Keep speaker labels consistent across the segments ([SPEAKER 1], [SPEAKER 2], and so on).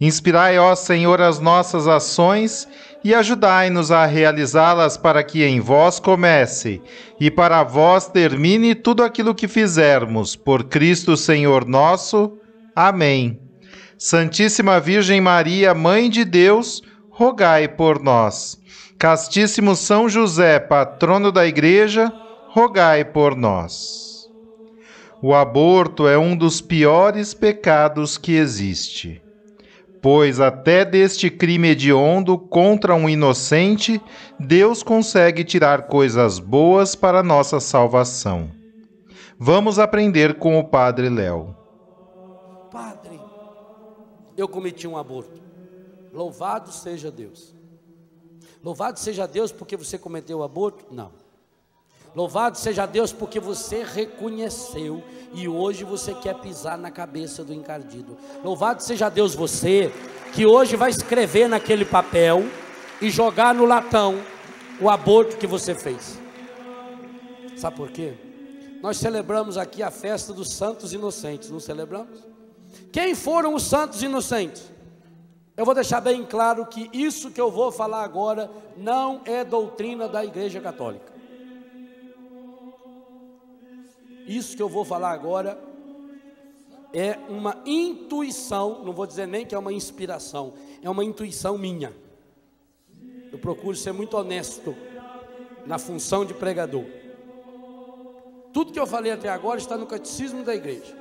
[SPEAKER 1] Inspirai, ó Senhor, as nossas ações e ajudai-nos a realizá-las para que em vós comece e para vós termine tudo aquilo que fizermos. Por Cristo Senhor nosso. Amém. Santíssima Virgem Maria, Mãe de Deus, rogai por nós. Castíssimo São José, patrono da Igreja, rogai por nós. O aborto é um dos piores pecados que existe pois até deste crime hediondo contra um inocente, Deus consegue tirar coisas boas para nossa salvação. Vamos aprender com o Padre Léo.
[SPEAKER 2] Padre, eu cometi um aborto. Louvado seja Deus. Louvado seja Deus porque você cometeu o aborto? Não. Louvado seja Deus porque você reconheceu e hoje você quer pisar na cabeça do encardido. Louvado seja Deus você que hoje vai escrever naquele papel e jogar no latão o aborto que você fez. Sabe por quê? Nós celebramos aqui a festa dos santos inocentes, não celebramos? Quem foram os santos inocentes? Eu vou deixar bem claro que isso que eu vou falar agora não é doutrina da Igreja Católica. Isso que eu vou falar agora é uma intuição, não vou dizer nem que é uma inspiração, é uma intuição minha. Eu procuro ser muito honesto na função de pregador. Tudo que eu falei até agora está no catecismo da igreja.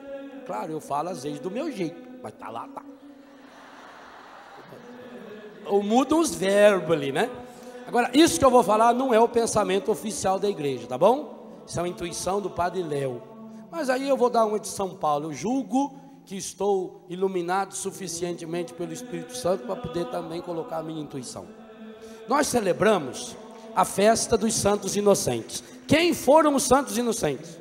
[SPEAKER 2] Claro, eu falo às vezes do meu jeito, mas tá lá, tá. Ou mudam os verbos ali, né? Agora, isso que eu vou falar não é o pensamento oficial da igreja, tá bom? Isso é uma intuição do Padre Léo. Mas aí eu vou dar uma de São Paulo. Eu julgo que estou iluminado suficientemente pelo Espírito Santo para poder também colocar a minha intuição. Nós celebramos a festa dos santos inocentes. Quem foram os santos inocentes?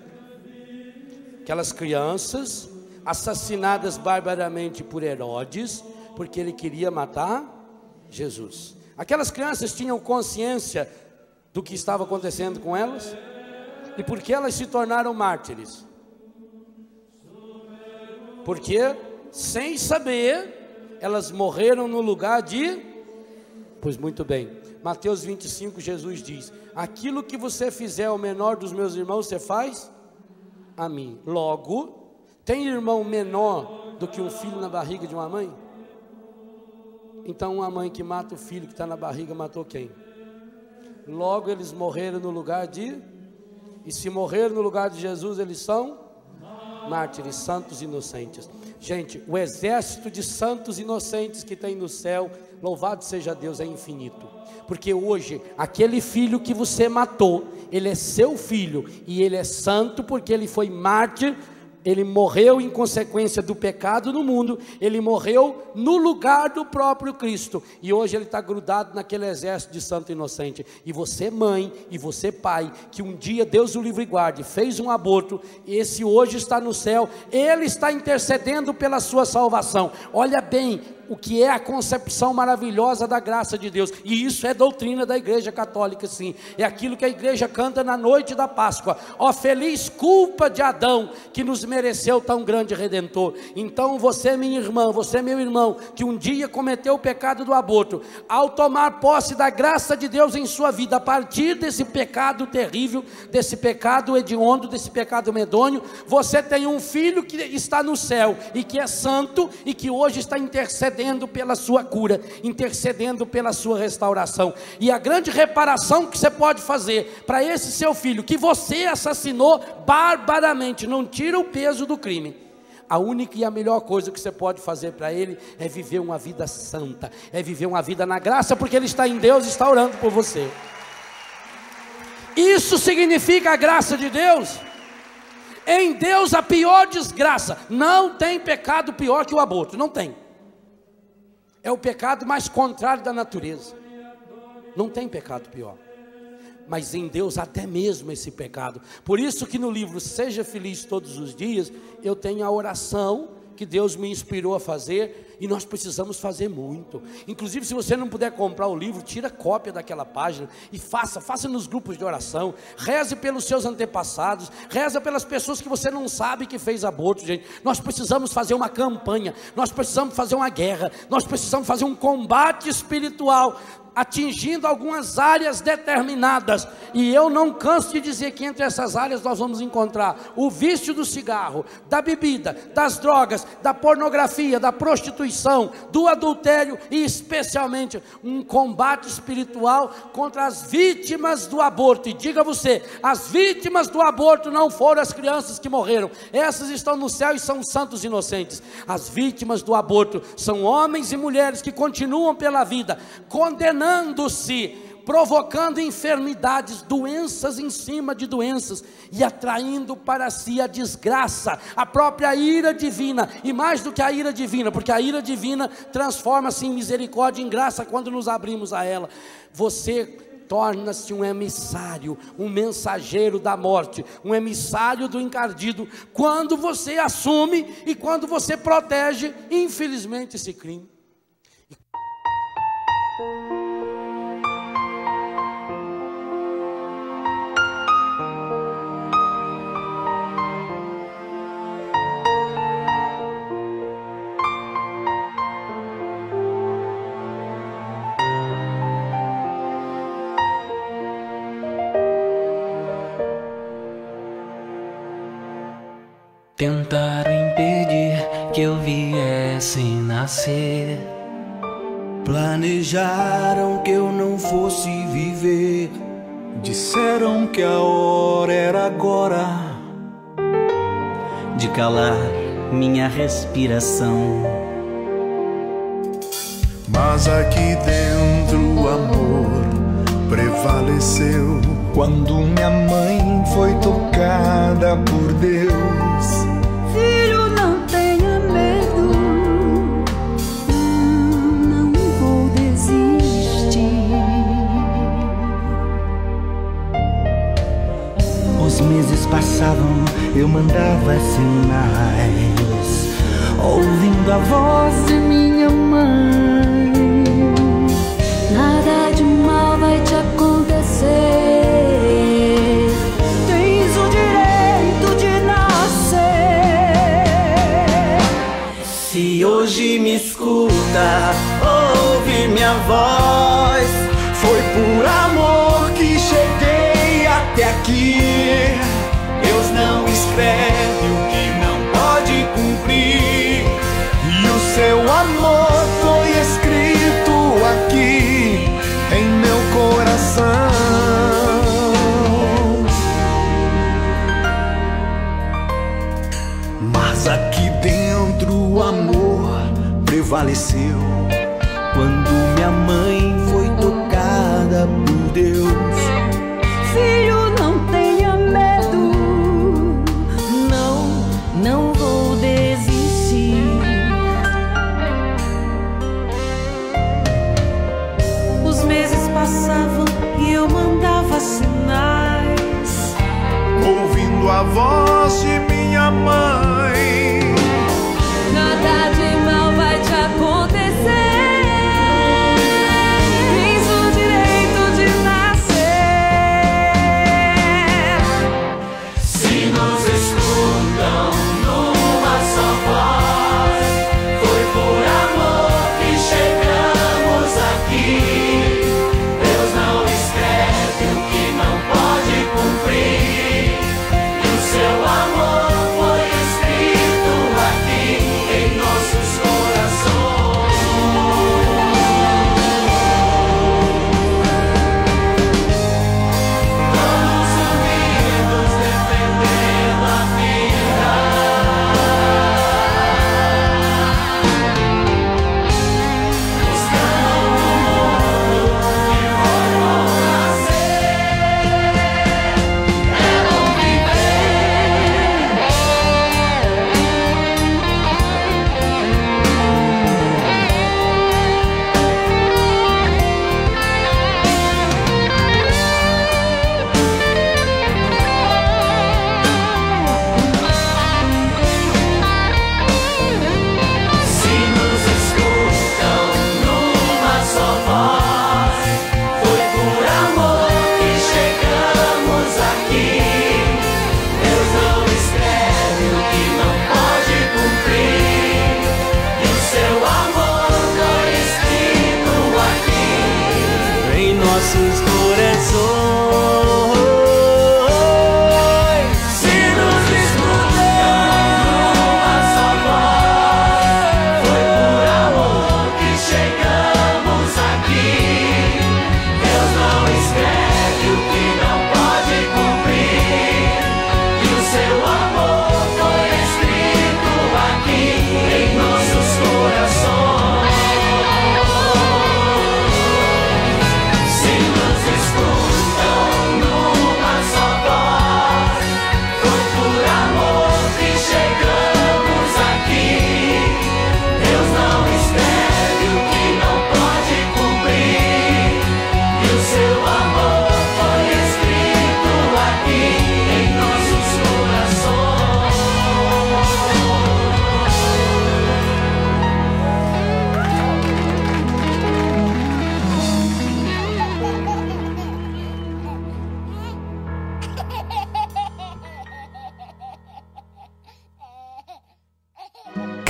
[SPEAKER 2] Aquelas crianças assassinadas barbaramente por Herodes, porque ele queria matar Jesus. Aquelas crianças tinham consciência do que estava acontecendo com elas? E por que elas se tornaram mártires? Porque, sem saber, elas morreram no lugar de. Pois muito bem. Mateus 25, Jesus diz: Aquilo que você fizer ao menor dos meus irmãos, você faz a mim. Logo, tem irmão menor do que um filho na barriga de uma mãe? Então, uma mãe que mata o filho que está na barriga matou quem? Logo, eles morreram no lugar de e se morrer no lugar de Jesus, eles são mártires, santos inocentes. Gente, o exército de santos inocentes que tem no céu, louvado seja Deus, é infinito. Porque hoje, aquele filho que você matou, ele é seu filho e ele é santo porque ele foi mártir ele morreu em consequência do pecado no mundo, ele morreu no lugar do próprio Cristo, e hoje ele está grudado naquele exército de santo inocente. E você, mãe, e você, pai, que um dia Deus o livre e guarde, fez um aborto, esse hoje está no céu, ele está intercedendo pela sua salvação. Olha bem, o que é a concepção maravilhosa da graça de Deus. E isso é doutrina da Igreja Católica, sim. É aquilo que a igreja canta na noite da Páscoa. Ó feliz culpa de Adão que nos mereceu tão grande redentor. Então você, minha irmã, você, meu irmão, que um dia cometeu o pecado do aborto, ao tomar posse da graça de Deus em sua vida, a partir desse pecado terrível, desse pecado hediondo, desse pecado medonho, você tem um filho que está no céu e que é santo e que hoje está intercedendo intercedendo pela sua cura, intercedendo pela sua restauração. E a grande reparação que você pode fazer para esse seu filho que você assassinou barbaramente, não tira o peso do crime, a única e a melhor coisa que você pode fazer para ele é viver uma vida santa, é viver uma vida na graça, porque ele está em Deus e está orando por você. Isso significa a graça de Deus. Em Deus a pior desgraça. Não tem pecado pior que o aborto, não tem. É o pecado mais contrário da natureza. Não tem pecado pior mas em Deus até mesmo esse pecado. Por isso que no livro Seja Feliz Todos os Dias, eu tenho a oração que Deus me inspirou a fazer e nós precisamos fazer muito. Inclusive, se você não puder comprar o livro, tira cópia daquela página e faça, faça nos grupos de oração, reze pelos seus antepassados, reza pelas pessoas que você não sabe que fez aborto, gente. Nós precisamos fazer uma campanha, nós precisamos fazer uma guerra, nós precisamos fazer um combate espiritual atingindo algumas áreas determinadas. E eu não canso de dizer que entre essas áreas nós vamos encontrar o vício do cigarro, da bebida, das drogas, da pornografia, da prostituição, do adultério e especialmente um combate espiritual contra as vítimas do aborto. E diga você, as vítimas do aborto não foram as crianças que morreram. Essas estão no céu e são santos inocentes. As vítimas do aborto são homens e mulheres que continuam pela vida, condenando enganando-se, provocando enfermidades, doenças em cima de doenças e atraindo para si a desgraça, a própria ira divina, e mais do que a ira divina, porque a ira divina transforma-se em misericórdia, em graça quando nos abrimos a ela. Você torna-se um emissário, um mensageiro da morte, um emissário do encardido, quando você assume e quando você protege, infelizmente, esse crime.
[SPEAKER 3] Que
[SPEAKER 4] a hora era agora
[SPEAKER 3] de calar minha respiração.
[SPEAKER 4] Mas aqui dentro o amor prevaleceu quando minha mãe foi tocada por Deus.
[SPEAKER 3] Passavam, eu mandava sinais, ouvindo a voz de minha mãe.
[SPEAKER 5] Nada de mal vai te acontecer. Tens o direito de nascer.
[SPEAKER 3] Se hoje me escuta, ouve minha voz. Escreve o que não pode cumprir.
[SPEAKER 4] E o seu amor foi escrito aqui em meu coração. Mas aqui dentro o amor prevaleceu quando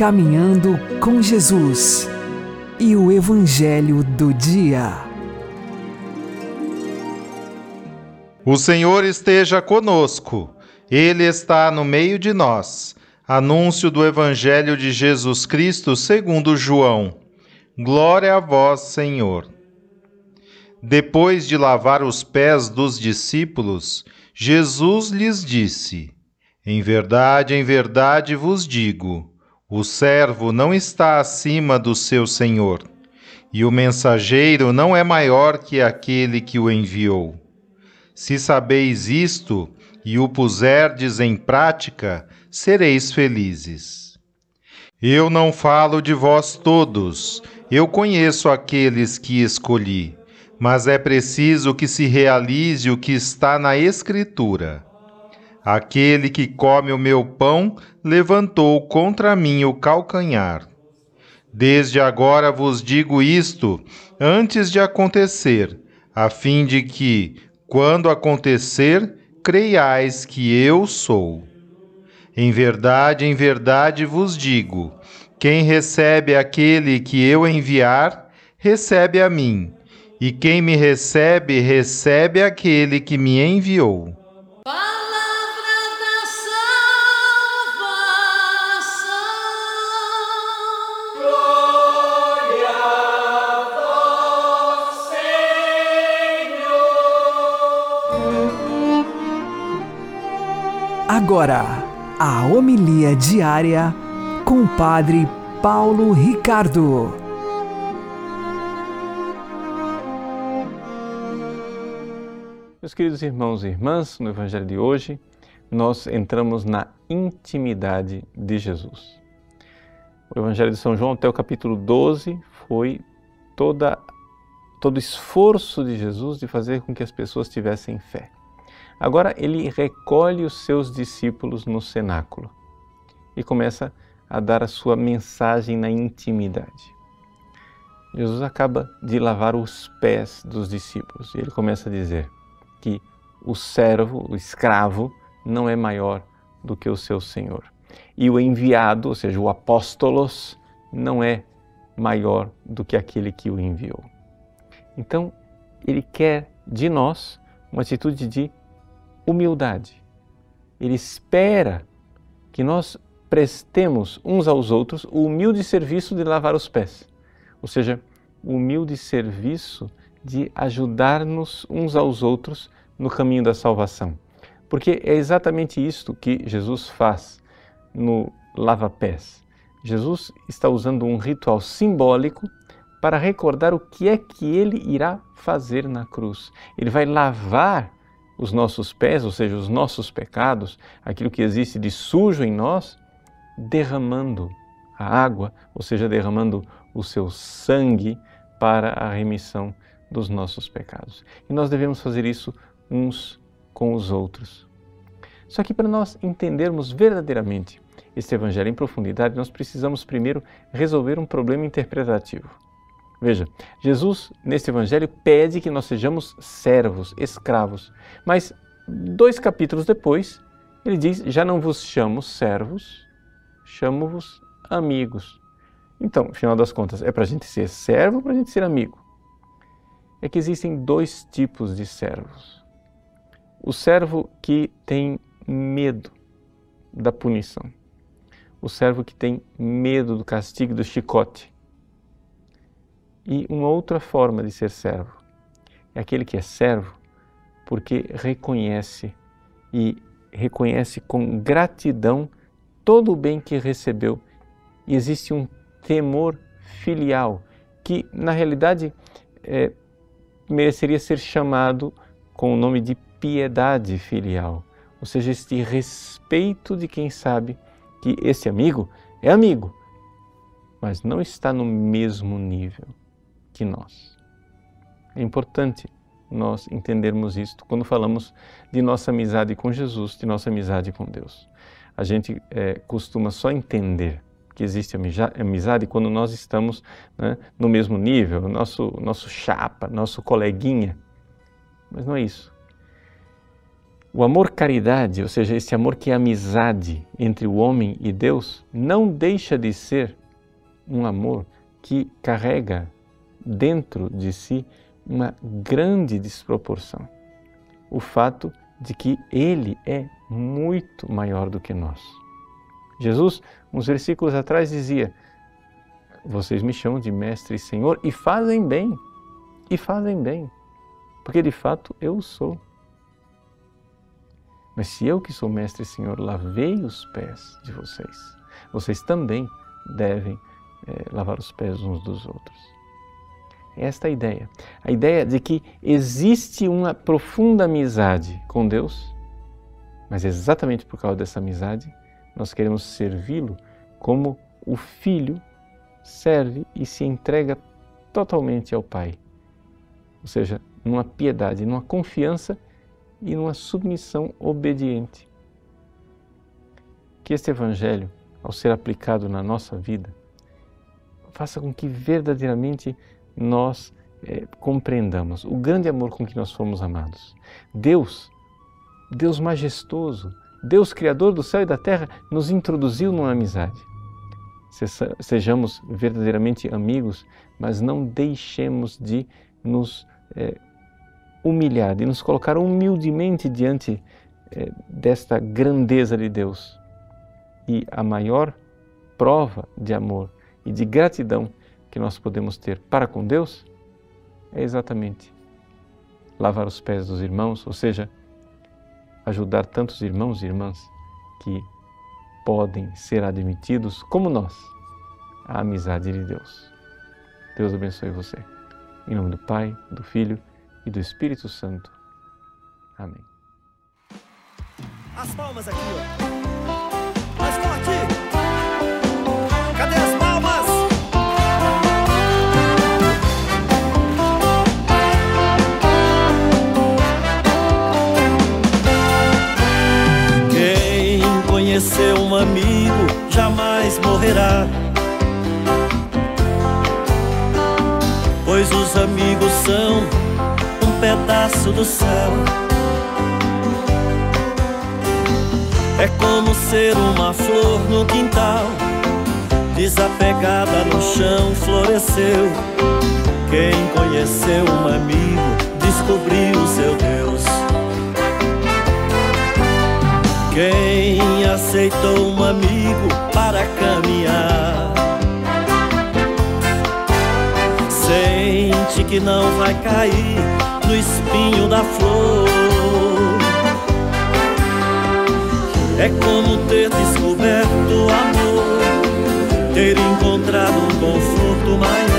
[SPEAKER 6] Caminhando com Jesus e o Evangelho do Dia.
[SPEAKER 1] O Senhor esteja conosco, Ele está no meio de nós. Anúncio do Evangelho de Jesus Cristo segundo João. Glória a vós, Senhor. Depois de lavar os pés dos discípulos, Jesus lhes disse: Em verdade, em verdade vos digo, o servo não está acima do seu senhor, e o mensageiro não é maior que aquele que o enviou. Se sabeis isto e o puserdes em prática, sereis felizes. Eu não falo de vós todos, eu conheço aqueles que escolhi, mas é preciso que se realize o que está na Escritura. Aquele que come o meu pão levantou contra mim o calcanhar. Desde agora vos digo isto, antes de acontecer, a fim de que, quando acontecer, creiais que eu sou. Em verdade, em verdade vos digo: quem recebe aquele que eu enviar, recebe a mim, e quem me recebe, recebe aquele que me enviou.
[SPEAKER 6] Agora, a homilia diária com o Padre Paulo Ricardo.
[SPEAKER 7] Meus queridos irmãos e irmãs, no Evangelho de hoje, nós entramos na intimidade de Jesus. O Evangelho de São João, até o capítulo 12, foi toda, todo o esforço de Jesus de fazer com que as pessoas tivessem fé. Agora ele recolhe os seus discípulos no cenáculo e começa a dar a sua mensagem na intimidade. Jesus acaba de lavar os pés dos discípulos e ele começa a dizer que o servo, o escravo, não é maior do que o seu senhor. E o enviado, ou seja, o apóstolos, não é maior do que aquele que o enviou. Então, ele quer de nós uma atitude de humildade. Ele espera que nós prestemos uns aos outros o humilde serviço de lavar os pés, ou seja, o humilde serviço de ajudar-nos uns aos outros no caminho da salvação. Porque é exatamente isto que Jesus faz no lava-pés. Jesus está usando um ritual simbólico para recordar o que é que ele irá fazer na cruz. Ele vai lavar os nossos pés, ou seja, os nossos pecados, aquilo que existe de sujo em nós, derramando a água, ou seja, derramando o seu sangue para a remissão dos nossos pecados. E nós devemos fazer isso uns com os outros. Só que para nós entendermos verdadeiramente este Evangelho em profundidade, nós precisamos primeiro resolver um problema interpretativo. Veja, Jesus neste Evangelho pede que nós sejamos servos, escravos, mas dois capítulos depois ele diz: Já não vos chamo servos, chamo-vos amigos. Então, afinal das contas, é para a gente ser servo ou para a gente ser amigo? É que existem dois tipos de servos. O servo que tem medo da punição, o servo que tem medo do castigo do chicote e uma outra forma de ser servo é aquele que é servo porque reconhece e reconhece com gratidão todo o bem que recebeu. E existe um temor filial que na realidade é, mereceria ser chamado com o nome de piedade filial, ou seja, este respeito de quem sabe que esse amigo é amigo, mas não está no mesmo nível que nós. É importante nós entendermos isto quando falamos de nossa amizade com Jesus, de nossa amizade com Deus. A gente é, costuma só entender que existe amizade quando nós estamos né, no mesmo nível, nosso, nosso chapa, nosso coleguinha. Mas não é isso. O amor caridade, ou seja, esse amor que é amizade entre o homem e Deus, não deixa de ser um amor que carrega dentro de si uma grande desproporção. O fato de que ele é muito maior do que nós. Jesus, uns versículos atrás, dizia: Vocês me chamam de mestre e senhor e fazem bem, e fazem bem, porque de fato eu sou. Mas se eu que sou mestre e senhor lavei os pés de vocês, vocês também devem é, lavar os pés uns dos outros. Esta é ideia. A ideia de que existe uma profunda amizade com Deus, mas exatamente por causa dessa amizade, nós queremos servi-lo como o filho serve e se entrega totalmente ao Pai. Ou seja, numa piedade, numa confiança e numa submissão obediente. Que este Evangelho, ao ser aplicado na nossa vida, faça com que verdadeiramente nós é, compreendamos o grande amor com que nós fomos amados. Deus, Deus majestoso, Deus Criador do céu e da terra, nos introduziu numa amizade. Sejamos verdadeiramente amigos, mas não deixemos de nos é, humilhar, de nos colocar humildemente diante é, desta grandeza de Deus. E a maior prova de amor e de gratidão que nós podemos ter para com Deus é exatamente lavar os pés dos irmãos, ou seja, ajudar tantos irmãos e irmãs que podem ser admitidos, como nós, à amizade de Deus. Deus abençoe você. Em nome do Pai, do Filho e do Espírito Santo. Amém.
[SPEAKER 3] As palmas aqui, ó. Conheceu um amigo jamais morrerá. Pois os amigos são um pedaço do céu. É como ser uma flor no quintal, desapegada no chão, floresceu. Quem conheceu um amigo descobriu seu Deus. Quem aceitou um amigo para caminhar, sente que não vai cair no espinho da flor. É como ter descoberto o amor, ter encontrado um conforto maior,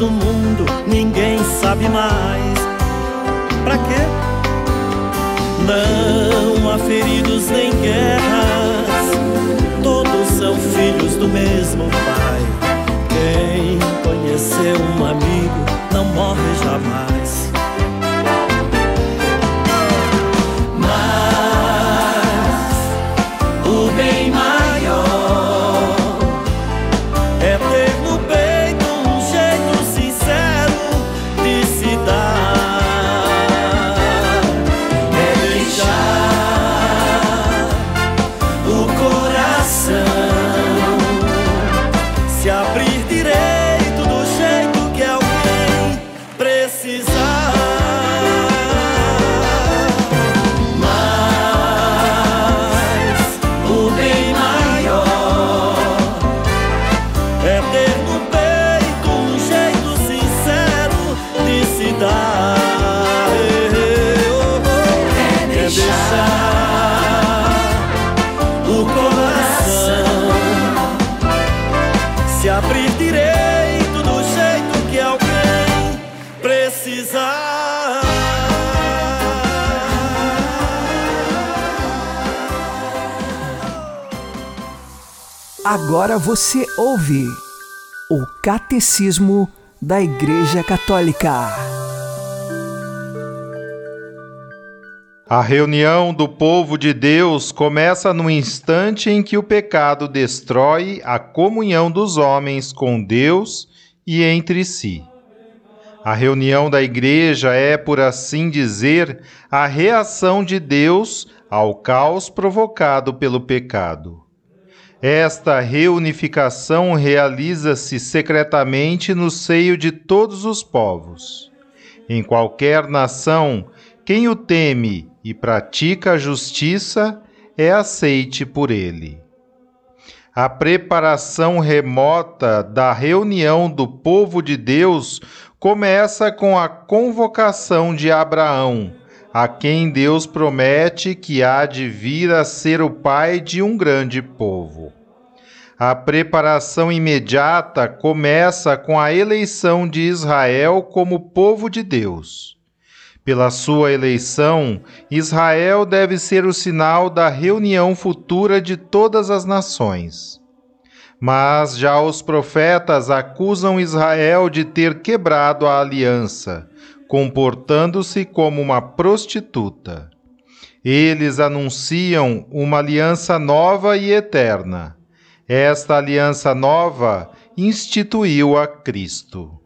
[SPEAKER 3] no mundo, ninguém sabe mais. Pra quê? Não há feridos nem guerras, todos são filhos do mesmo Pai. Quem conheceu um amigo não morre jamais.
[SPEAKER 6] Agora você ouve o Catecismo da Igreja Católica.
[SPEAKER 1] A reunião do povo de Deus começa no instante em que o pecado destrói a comunhão dos homens com Deus e entre si. A reunião da igreja é, por assim dizer, a reação de Deus ao caos provocado pelo pecado. Esta reunificação realiza-se secretamente no seio de todos os povos. Em qualquer nação, quem o teme e pratica a justiça é aceite por ele. A preparação remota da reunião do povo de Deus começa com a convocação de Abraão, a quem Deus promete que há de vir a ser o pai de um grande povo. A preparação imediata começa com a eleição de Israel como povo de Deus. Pela sua eleição, Israel deve ser o sinal da reunião futura de todas as nações. Mas já os profetas acusam Israel de ter quebrado a aliança, comportando-se como uma prostituta. Eles anunciam uma aliança nova e eterna. Esta aliança nova instituiu a Cristo.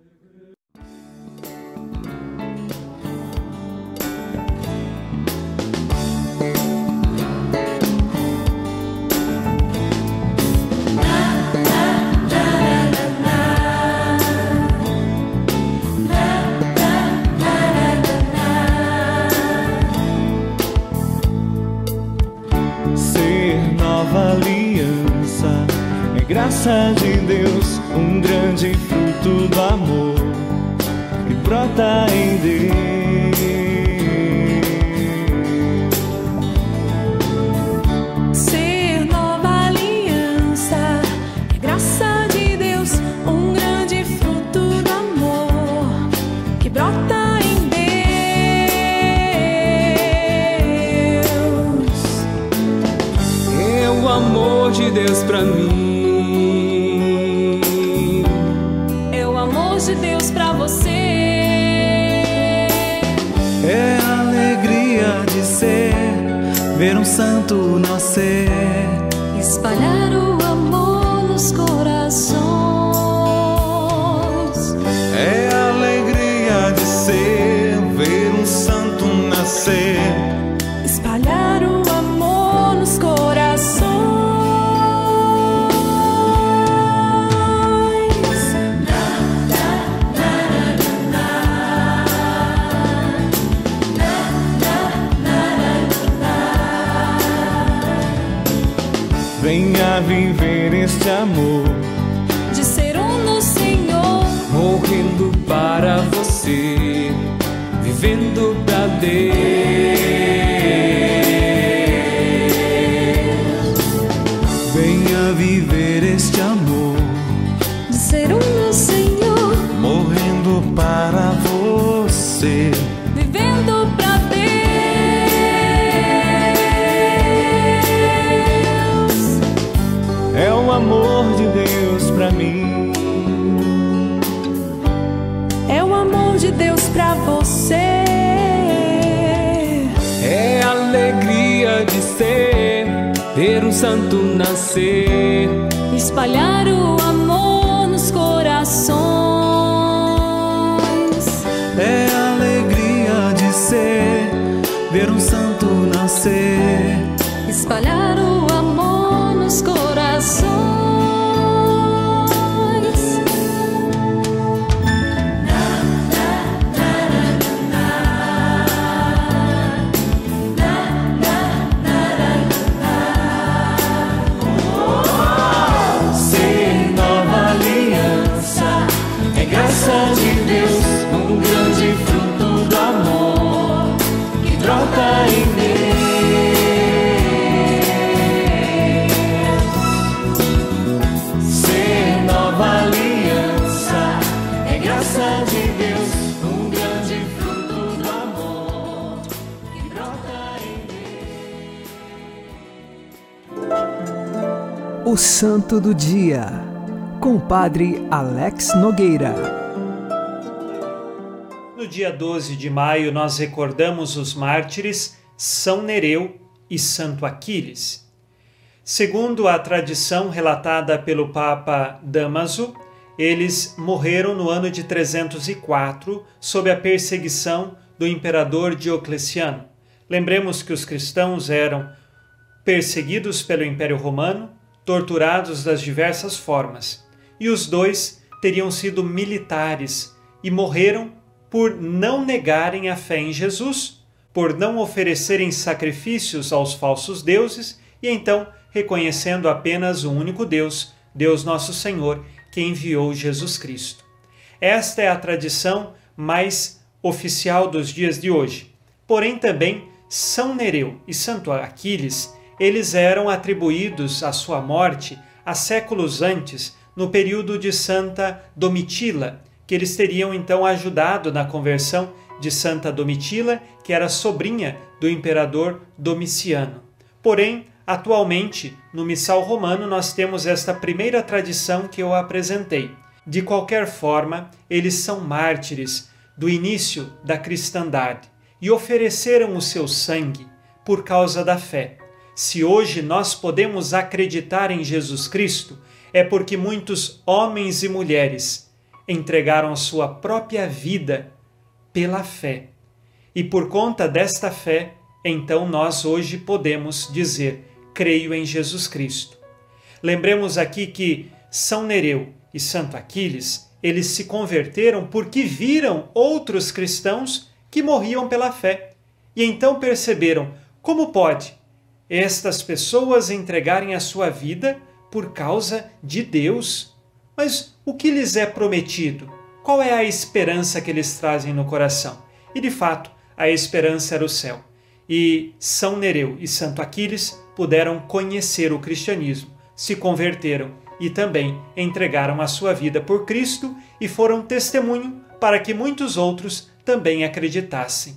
[SPEAKER 8] Deus pra mim.
[SPEAKER 9] de Deus para você.
[SPEAKER 8] É a alegria de ser, ver um santo
[SPEAKER 9] amor
[SPEAKER 8] de Deus para mim.
[SPEAKER 9] É o amor de Deus para você.
[SPEAKER 8] É a alegria de ser, ver um santo nascer,
[SPEAKER 9] espalhar o amor nos corações.
[SPEAKER 8] É a alegria de ser, ver um santo nascer,
[SPEAKER 9] O
[SPEAKER 6] Santo do Dia, com o Padre Alex Nogueira.
[SPEAKER 10] No dia 12 de maio, nós recordamos os mártires São Nereu e Santo Aquiles. Segundo a tradição relatada pelo Papa Damaso, eles morreram no ano de 304 sob a perseguição do imperador Diocleciano. Lembremos que os cristãos eram perseguidos pelo Império Romano, torturados das diversas formas, e os dois teriam sido militares e morreram por não negarem a fé em Jesus, por não oferecerem sacrifícios aos falsos deuses e então reconhecendo apenas o único Deus, Deus Nosso Senhor, que enviou Jesus Cristo. Esta é a tradição mais oficial dos dias de hoje. Porém, também São Nereu e Santo Aquiles, eles eram atribuídos à sua morte há séculos antes, no período de Santa Domitila, que eles teriam então ajudado na conversão de Santa Domitila, que era sobrinha do imperador Domiciano. Porém, atualmente, no Missal Romano, nós temos esta primeira tradição que eu apresentei. De qualquer forma, eles são mártires do início da cristandade e ofereceram o seu sangue por causa da fé. Se hoje nós podemos acreditar em Jesus Cristo, é porque muitos homens e mulheres entregaram a sua própria vida pela fé. E por conta desta fé, então nós hoje podemos dizer: creio em Jesus Cristo. Lembremos aqui que São Nereu e Santo Aquiles, eles se converteram porque viram outros cristãos que morriam pela fé. E então perceberam como pode estas pessoas entregarem a sua vida por causa de Deus mas o que lhes é prometido? Qual é a esperança que eles trazem no coração? E de fato, a esperança era o céu. E São Nereu e Santo Aquiles puderam conhecer o cristianismo, se converteram e também entregaram a sua vida por Cristo e foram testemunho para que muitos outros também acreditassem.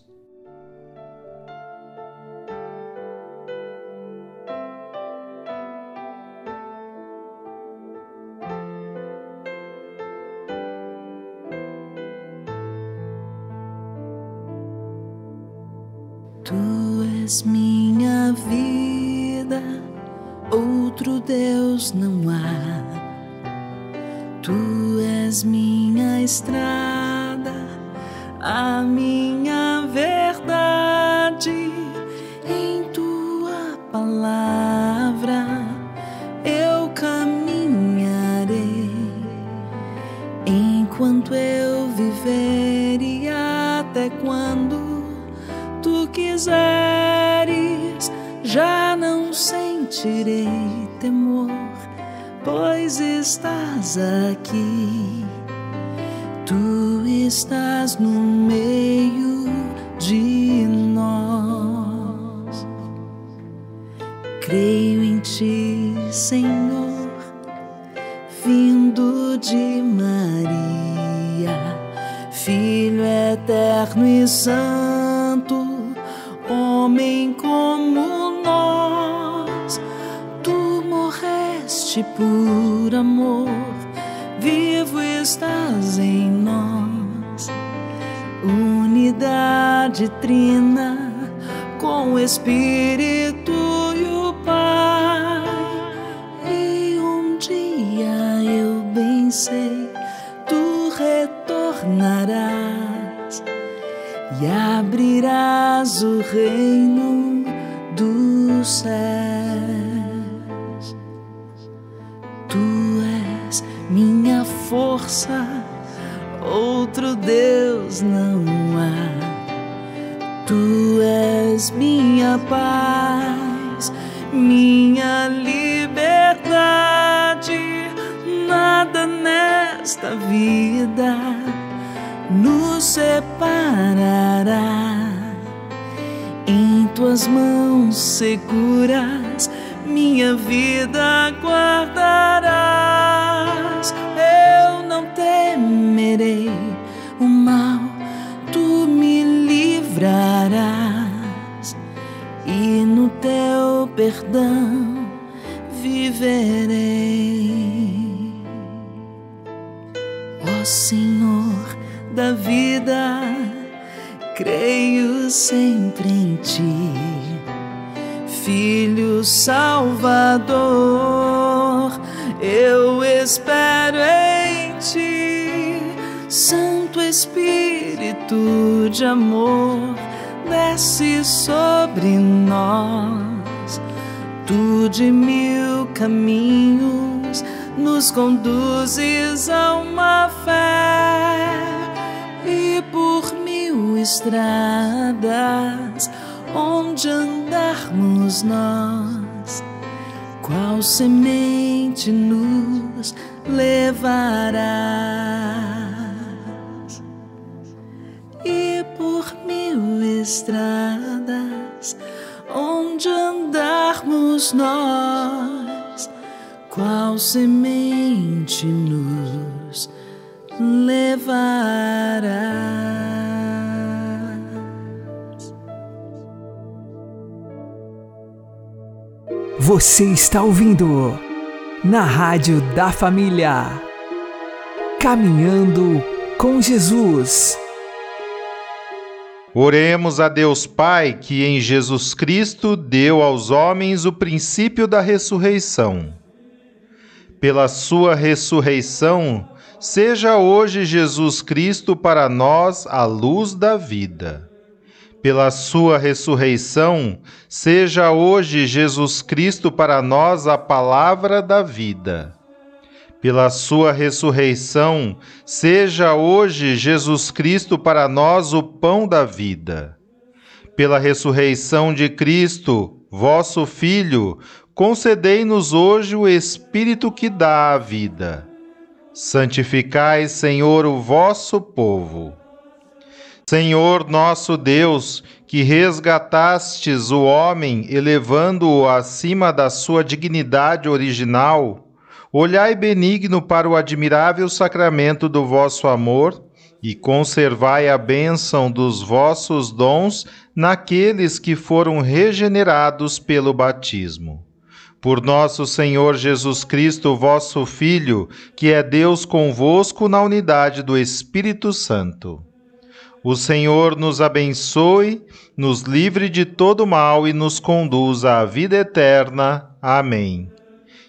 [SPEAKER 11] És minha vida outro Deus não há. Tu és minha estrada, a minha sentirei temor, pois estás aqui. Tu estás no meio de nós. Creio em ti, Senhor, vindo de Maria, Filho eterno e santo, por amor, vivo estás em nós. Unidade trina com o Espírito e o Pai. E um dia eu bem sei, tu retornarás e abrirás o reino dos céus. Não há. Tu és minha paz, minha liberdade. Nada nesta vida nos separará. Em tua tuas mãos seguras minha vida guardarás. Eu não temerei o mal, livrarás, e no teu perdão viverei. Ó Senhor da vida, creio sempre em ti. Filho Salvador, eu espero em ti, Santo Espírito de amor, desce sobre nós, tu de mil caminhos nos conduzes a uma fé e por mil estradas onde andarmos nós, qual semente nos levarás? Estradas, onde andarmos nós, qual semente nos levarás?
[SPEAKER 6] Você está ouvindo na Rádio da Família. Caminhando com Jesus.
[SPEAKER 1] Oremos a Deus Pai que em Jesus Cristo deu aos homens o princípio da ressurreição. Pela sua ressurreição, seja hoje Jesus Cristo para nós a luz da vida pela sua ressurreição, seja hoje Jesus Cristo para nós a palavra da vida. Pela sua ressurreição, seja hoje Jesus Cristo para nós o pão da vida. Pela ressurreição de Cristo, vosso Filho, concedei-nos hoje o Espírito que dá a vida. Santificai, Senhor, o vosso povo Senhor nosso Deus, que resgatastes o homem, elevando-o acima da sua dignidade original, olhai benigno para o admirável sacramento do vosso amor e conservai a bênção dos vossos dons naqueles que foram regenerados pelo batismo. Por nosso Senhor Jesus Cristo, vosso Filho, que é Deus convosco na unidade do Espírito Santo. O Senhor nos abençoe, nos livre de todo mal e nos conduza à vida eterna. Amém.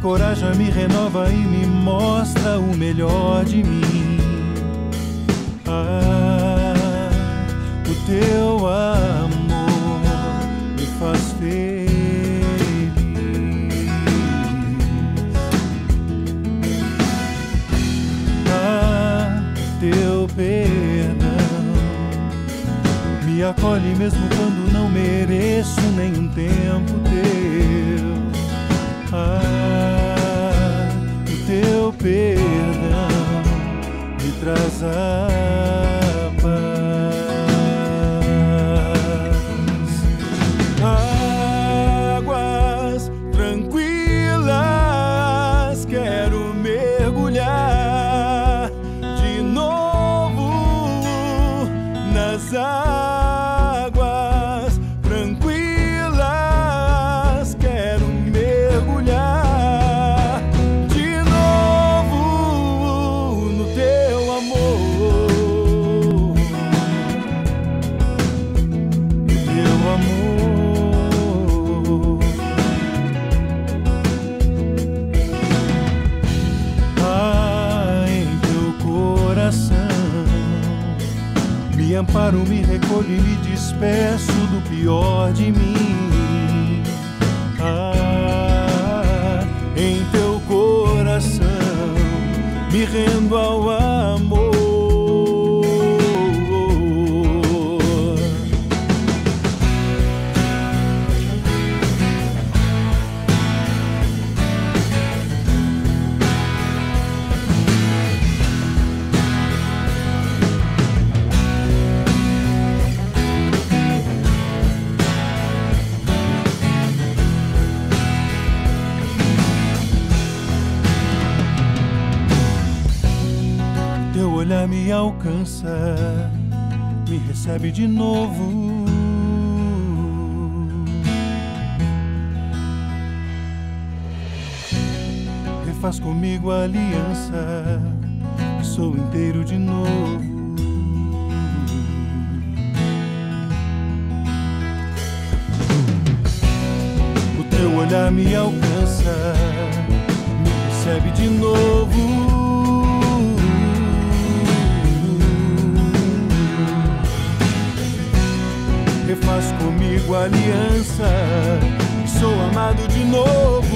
[SPEAKER 4] Encoraja, me renova e me mostra o melhor de mim. Ah, o teu amor me faz feliz. Ah, teu perdão me acolhe mesmo quando não mereço nenhum tempo teu. Ah, perdão me traz a paro, me recolho e me despeço do pior de mim. Ah, em teu coração me rendo ao amor. De novo. Refaz comigo a aliança, sou inteiro de novo. O teu olhar me alcança, me recebe de novo. Refaz comigo aliança sou amado de novo.